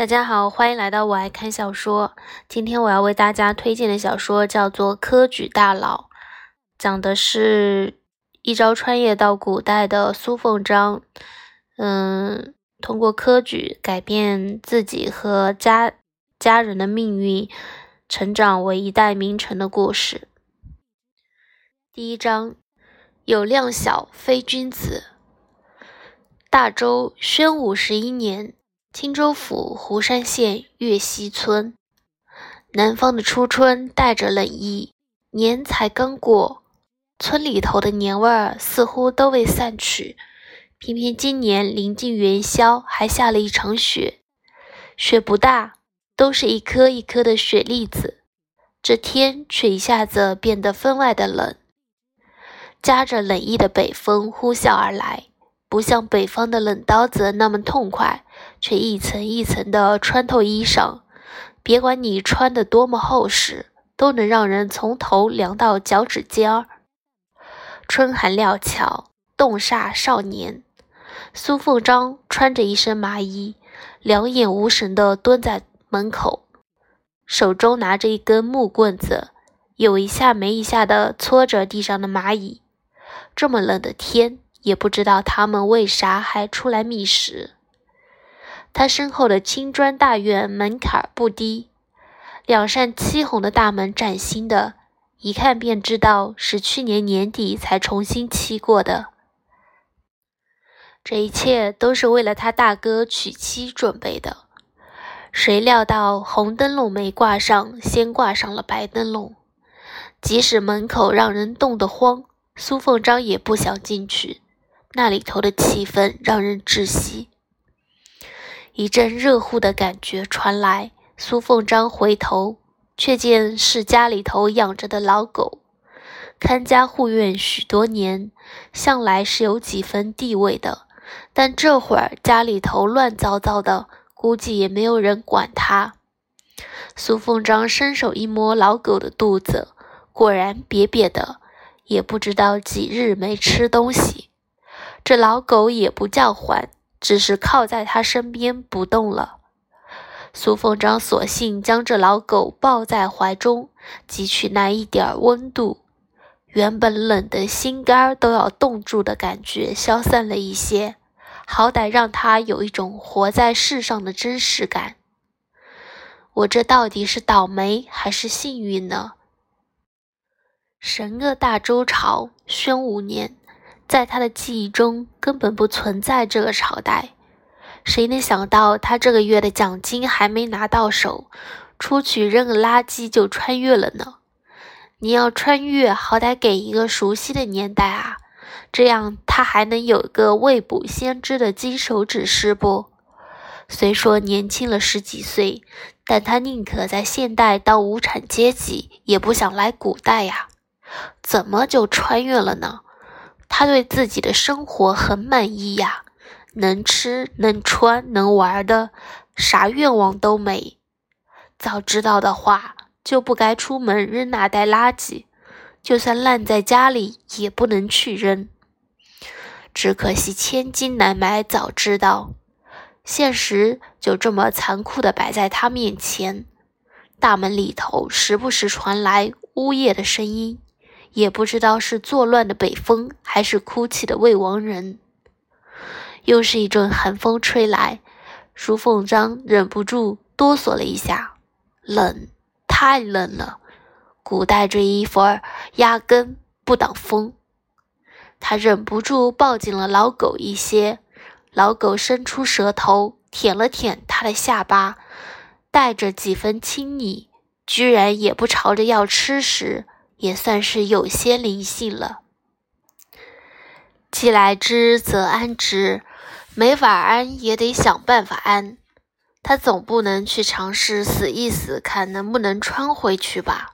大家好，欢迎来到我爱看小说。今天我要为大家推荐的小说叫做《科举大佬》，讲的是一朝穿越到古代的苏凤章，嗯，通过科举改变自己和家家人的命运，成长为一代名臣的故事。第一章，有量小非君子。大周宣武十一年。青州府湖山县岳西村，南方的初春带着冷意，年才刚过，村里头的年味儿似乎都未散去。偏偏今年临近元宵，还下了一场雪，雪不大，都是一颗一颗的雪粒子。这天却一下子变得分外的冷，夹着冷意的北风呼啸而来。不像北方的冷刀子那么痛快，却一层一层的穿透衣裳。别管你穿的多么厚实，都能让人从头凉到脚趾尖儿。春寒料峭，冻煞少年。苏凤章穿着一身麻衣，两眼无神地蹲在门口，手中拿着一根木棍子，有一下没一下地搓着地上的蚂蚁。这么冷的天。也不知道他们为啥还出来觅食。他身后的青砖大院门槛不低，两扇漆红的大门崭新的，一看便知道是去年年底才重新漆过的。这一切都是为了他大哥娶妻准备的。谁料到红灯笼没挂上，先挂上了白灯笼。即使门口让人冻得慌，苏凤章也不想进去。那里头的气氛让人窒息，一阵热乎的感觉传来。苏凤章回头，却见是家里头养着的老狗，看家护院许多年，向来是有几分地位的。但这会儿家里头乱糟糟的，估计也没有人管他。苏凤章伸手一摸老狗的肚子，果然瘪瘪的，也不知道几日没吃东西。这老狗也不叫唤，只是靠在他身边不动了。苏凤章索性将这老狗抱在怀中，汲取那一点温度，原本冷的心肝都要冻住的感觉消散了一些，好歹让他有一种活在世上的真实感。我这到底是倒霉还是幸运呢？神恶大周朝宣武年。在他的记忆中根本不存在这个朝代，谁能想到他这个月的奖金还没拿到手，出去扔个垃圾就穿越了呢？你要穿越，好歹给一个熟悉的年代啊，这样他还能有个未卜先知的金手指是不？虽说年轻了十几岁，但他宁可在现代当无产阶级，也不想来古代呀。怎么就穿越了呢？他对自己的生活很满意呀，能吃能穿能玩的，啥愿望都没。早知道的话，就不该出门扔那袋垃圾，就算烂在家里也不能去扔。只可惜千金难买早知道，现实就这么残酷的摆在他面前。大门里头时不时传来呜咽的声音。也不知道是作乱的北风，还是哭泣的魏王人。又是一阵寒风吹来，舒凤章忍不住哆嗦了一下，冷，太冷了。古代这衣服儿压根不挡风。他忍不住抱紧了老狗一些，老狗伸出舌头舔了舔他的下巴，带着几分亲昵，居然也不朝着要吃时。也算是有些灵性了。既来之则安之，没法安也得想办法安。他总不能去尝试死一死，看能不能穿回去吧？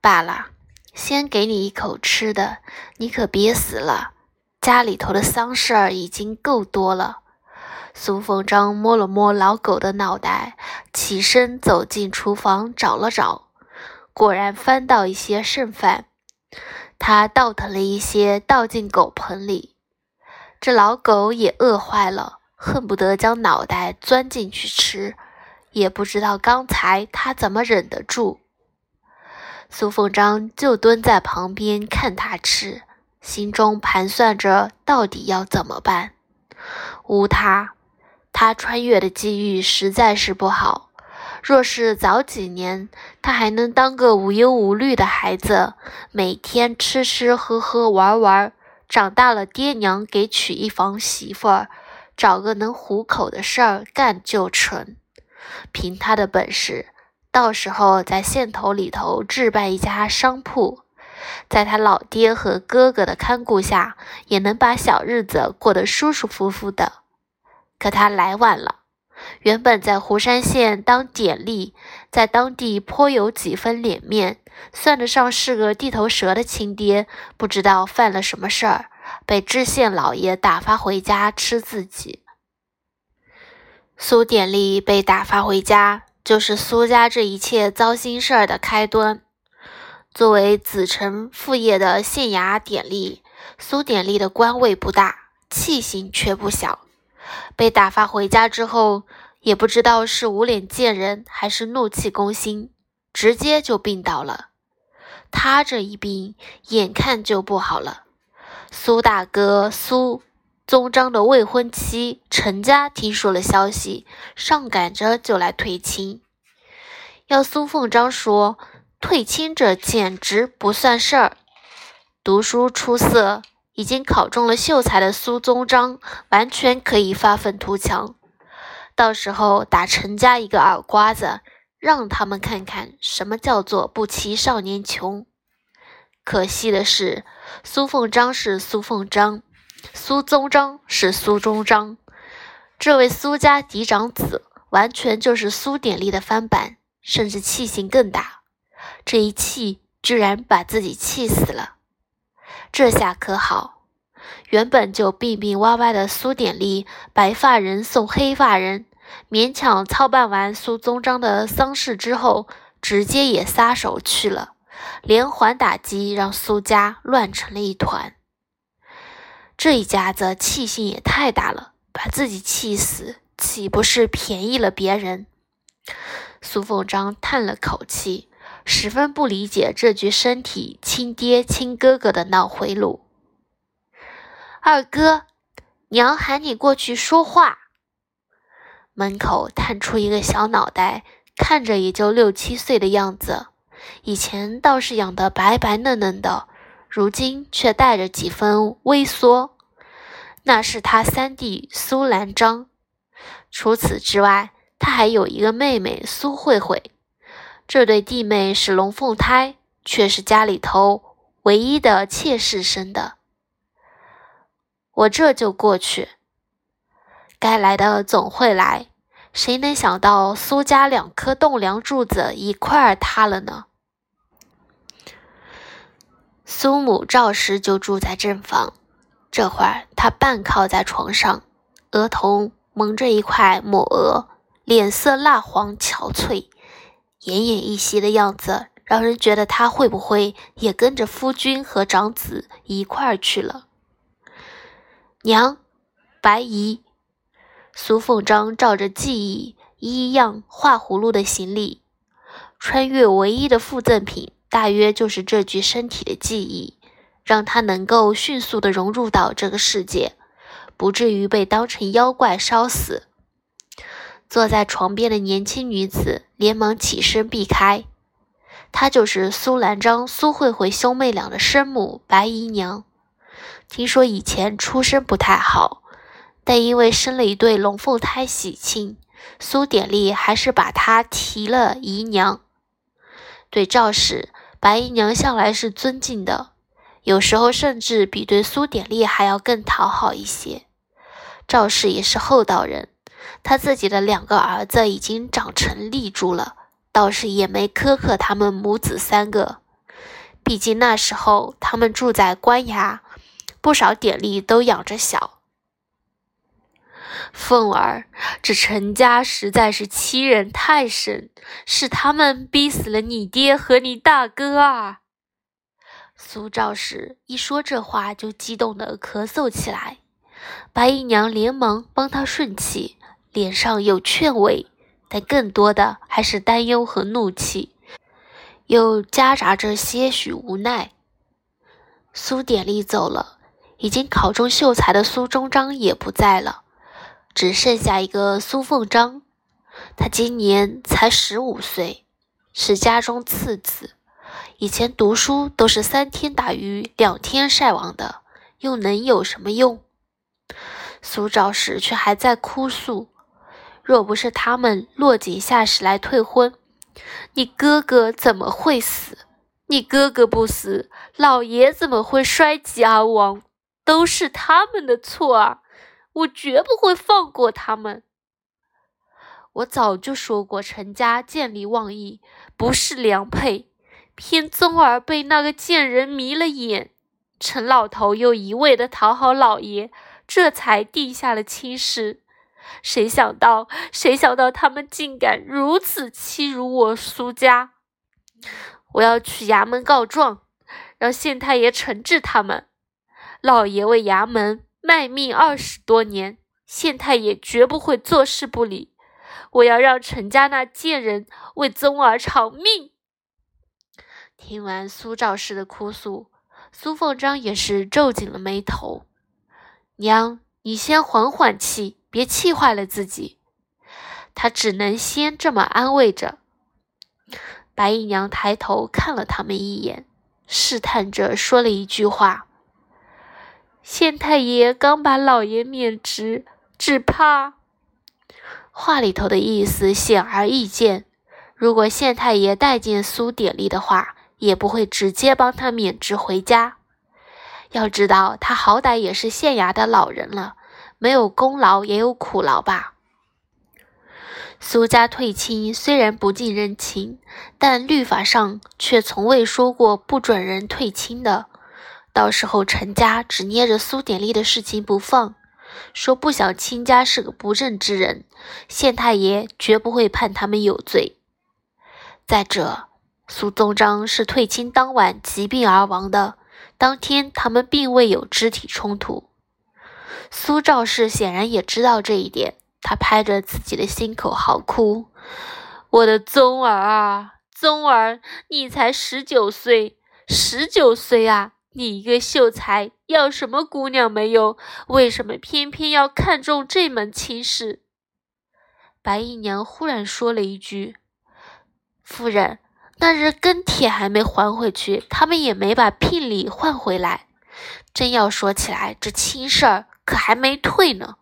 罢了，先给你一口吃的，你可别死了。家里头的丧事儿已经够多了。苏凤章摸了摸老狗的脑袋，起身走进厨房找了找。果然翻到一些剩饭，他倒腾了一些倒进狗盆里。这老狗也饿坏了，恨不得将脑袋钻进去吃，也不知道刚才他怎么忍得住。苏凤章就蹲在旁边看他吃，心中盘算着到底要怎么办。无他，他穿越的机遇实在是不好。若是早几年，他还能当个无忧无虑的孩子，每天吃吃喝喝玩玩。长大了，爹娘给娶一房媳妇儿，找个能糊口的事儿干就成。凭他的本事，到时候在县头里头置办一家商铺，在他老爹和哥哥的看顾下，也能把小日子过得舒舒服服的。可他来晚了。原本在湖山县当典吏，在当地颇有几分脸面。算得上是个地头蛇的亲爹，不知道犯了什么事儿，被知县老爷打发回家吃自己。苏典吏被打发回家，就是苏家这一切糟心事儿的开端。作为子承父业的县衙典吏，苏典吏的官位不大，气性却不小。被打发回家之后，也不知道是无脸见人，还是怒气攻心。直接就病倒了，他这一病眼看就不好了。苏大哥苏宗章的未婚妻陈家听说了消息，上赶着就来退亲。要苏凤章说退亲这简直不算事儿。读书出色，已经考中了秀才的苏宗章，完全可以发愤图强，到时候打陈家一个耳刮子。让他们看看什么叫做不欺少年穷。可惜的是，苏凤章是苏凤章，苏宗章是苏宗章。这位苏家嫡长子完全就是苏典吏的翻版，甚至气性更大。这一气，居然把自己气死了。这下可好，原本就病病歪歪的苏典吏，白发人送黑发人。勉强操办完苏宗章的丧事之后，直接也撒手去了，连环打击让苏家乱成了一团。这一家子气性也太大了，把自己气死，岂不是便宜了别人？苏凤章叹了口气，十分不理解这具身体亲爹亲哥哥的脑回路。二哥，娘喊你过去说话。门口探出一个小脑袋，看着也就六七岁的样子。以前倒是养得白白嫩嫩的，如今却带着几分微缩。那是他三弟苏兰章。除此之外，他还有一个妹妹苏慧慧。这对弟妹是龙凤胎，却是家里头唯一的妾室生的。我这就过去。该来的总会来，谁能想到苏家两颗栋梁柱子一块儿塌了呢？苏母赵氏就住在正房，这会儿她半靠在床上，额头蒙着一块抹额，脸色蜡黄憔悴，奄奄一息的样子，让人觉得他会不会也跟着夫君和长子一块儿去了？娘，白姨。苏凤章照着记忆一样画葫芦的行李，穿越唯一的附赠品，大约就是这具身体的记忆，让他能够迅速的融入到这个世界，不至于被当成妖怪烧死。坐在床边的年轻女子连忙起身避开，她就是苏兰章、苏慧慧兄妹俩的生母白姨娘。听说以前出身不太好。但因为生了一对龙凤胎喜庆，苏典丽还是把她提了姨娘。对赵氏，白姨娘向来是尊敬的，有时候甚至比对苏典丽还要更讨好一些。赵氏也是厚道人，他自己的两个儿子已经长成立柱了，倒是也没苛刻他们母子三个。毕竟那时候他们住在官衙，不少典吏都养着小。凤儿，这陈家实在是欺人太甚，是他们逼死了你爹和你大哥啊！苏兆时一说这话就激动的咳嗽起来，白姨娘连忙帮他顺气，脸上有劝慰，但更多的还是担忧和怒气，又夹杂着些许无奈。苏典丽走了，已经考中秀才的苏中章也不在了，只剩下一个苏凤章。他今年才十五岁，是家中次子，以前读书都是三天打鱼两天晒网的，又能有什么用？苏兆时却还在哭诉：“若不是他们落井下石来退婚，你哥哥怎么会死？你哥哥不死，老爷怎么会衰疾而亡？都是他们的错啊！我绝不会放过他们。我早就说过，陈家见利忘义，不是良配，偏宗儿被那个贱人迷了眼，陈老头又一味的讨好老爷。”这才定下了亲事，谁想到，谁想到他们竟敢如此欺辱我苏家！我要去衙门告状，让县太爷惩治他们。老爷为衙门卖命二十多年，县太爷绝不会坐视不理。我要让陈家那贱人为宗儿偿命！听完苏兆氏的哭诉，苏凤章也是皱紧了眉头。娘，你先缓缓气，别气坏了自己。他只能先这么安慰着。白姨娘抬头看了他们一眼，试探着说了一句话：“县太爷刚把老爷免职，只怕……”话里头的意思显而易见。如果县太爷待见苏典丽的话，也不会直接帮他免职回家。要知道，他好歹也是县衙的老人了，没有功劳也有苦劳吧？苏家退亲虽然不近人情，但律法上却从未说过不准人退亲的。到时候陈家只捏着苏典丽的事情不放，说不想亲家是个不正之人，县太爷绝不会判他们有罪。再者，苏宗章是退亲当晚疾病而亡的。当天，他们并未有肢体冲突。苏兆氏显然也知道这一点，他拍着自己的心口嚎哭：“我的宗儿啊，宗儿，你才十九岁，十九岁啊！你一个秀才，要什么姑娘没有？为什么偏偏要看中这门亲事？”白姨娘忽然说了一句：“夫人。”那日跟帖还没还回去，他们也没把聘礼换回来。真要说起来，这亲事儿可还没退呢。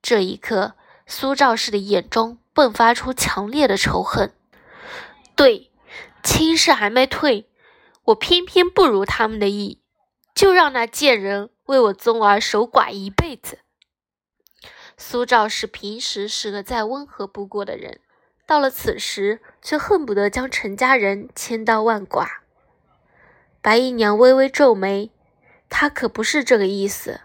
这一刻，苏兆氏的眼中迸发出强烈的仇恨。对，亲事还没退，我偏偏不如他们的意，就让那贱人为我宗儿守寡一辈子。苏兆氏平时是个再温和不过的人。到了此时，却恨不得将陈家人千刀万剐。白姨娘微微皱眉，他可不是这个意思。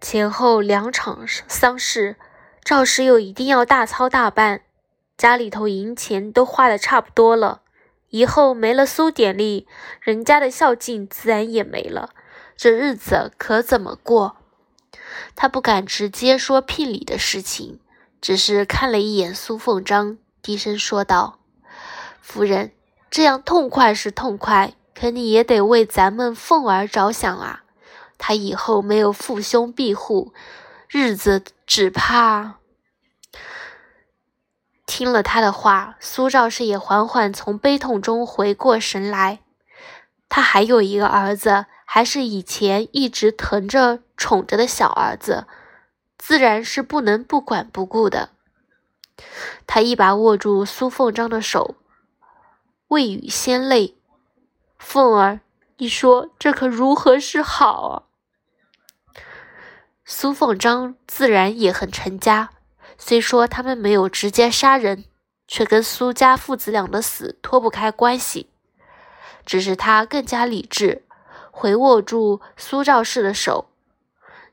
前后两场丧事，赵氏又一定要大操大办，家里头银钱都花的差不多了，以后没了苏典丽，人家的孝敬自然也没了，这日子可怎么过？他不敢直接说聘礼的事情，只是看了一眼苏凤章。低声说道：“夫人，这样痛快是痛快，可你也得为咱们凤儿着想啊！她以后没有父兄庇护，日子只怕……”听了他的话，苏兆氏也缓缓从悲痛中回过神来。他还有一个儿子，还是以前一直疼着、宠着的小儿子，自然是不能不管不顾的。他一把握住苏凤章的手，未语先泪：“凤儿，你说这可如何是好啊？”苏凤章自然也很成家，虽说他们没有直接杀人，却跟苏家父子俩的死脱不开关系。只是他更加理智，回握住苏兆氏的手：“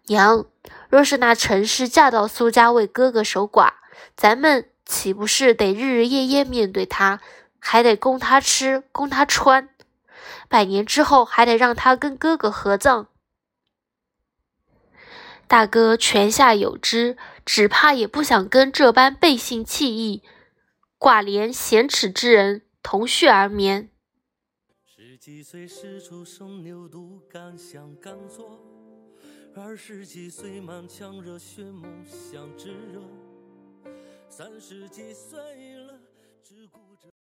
娘，若是那陈氏嫁到苏家为哥哥守寡。”咱们岂不是得日日夜夜面对他，还得供他吃，供他穿，百年之后还得让他跟哥哥合葬？大哥泉下有知，只怕也不想跟这般背信弃义、挂连咸耻之人同穴而眠。十几岁时出生牛犊，敢想敢做；二十几岁满腔热血，梦想炙热；三十几岁了，只顾着。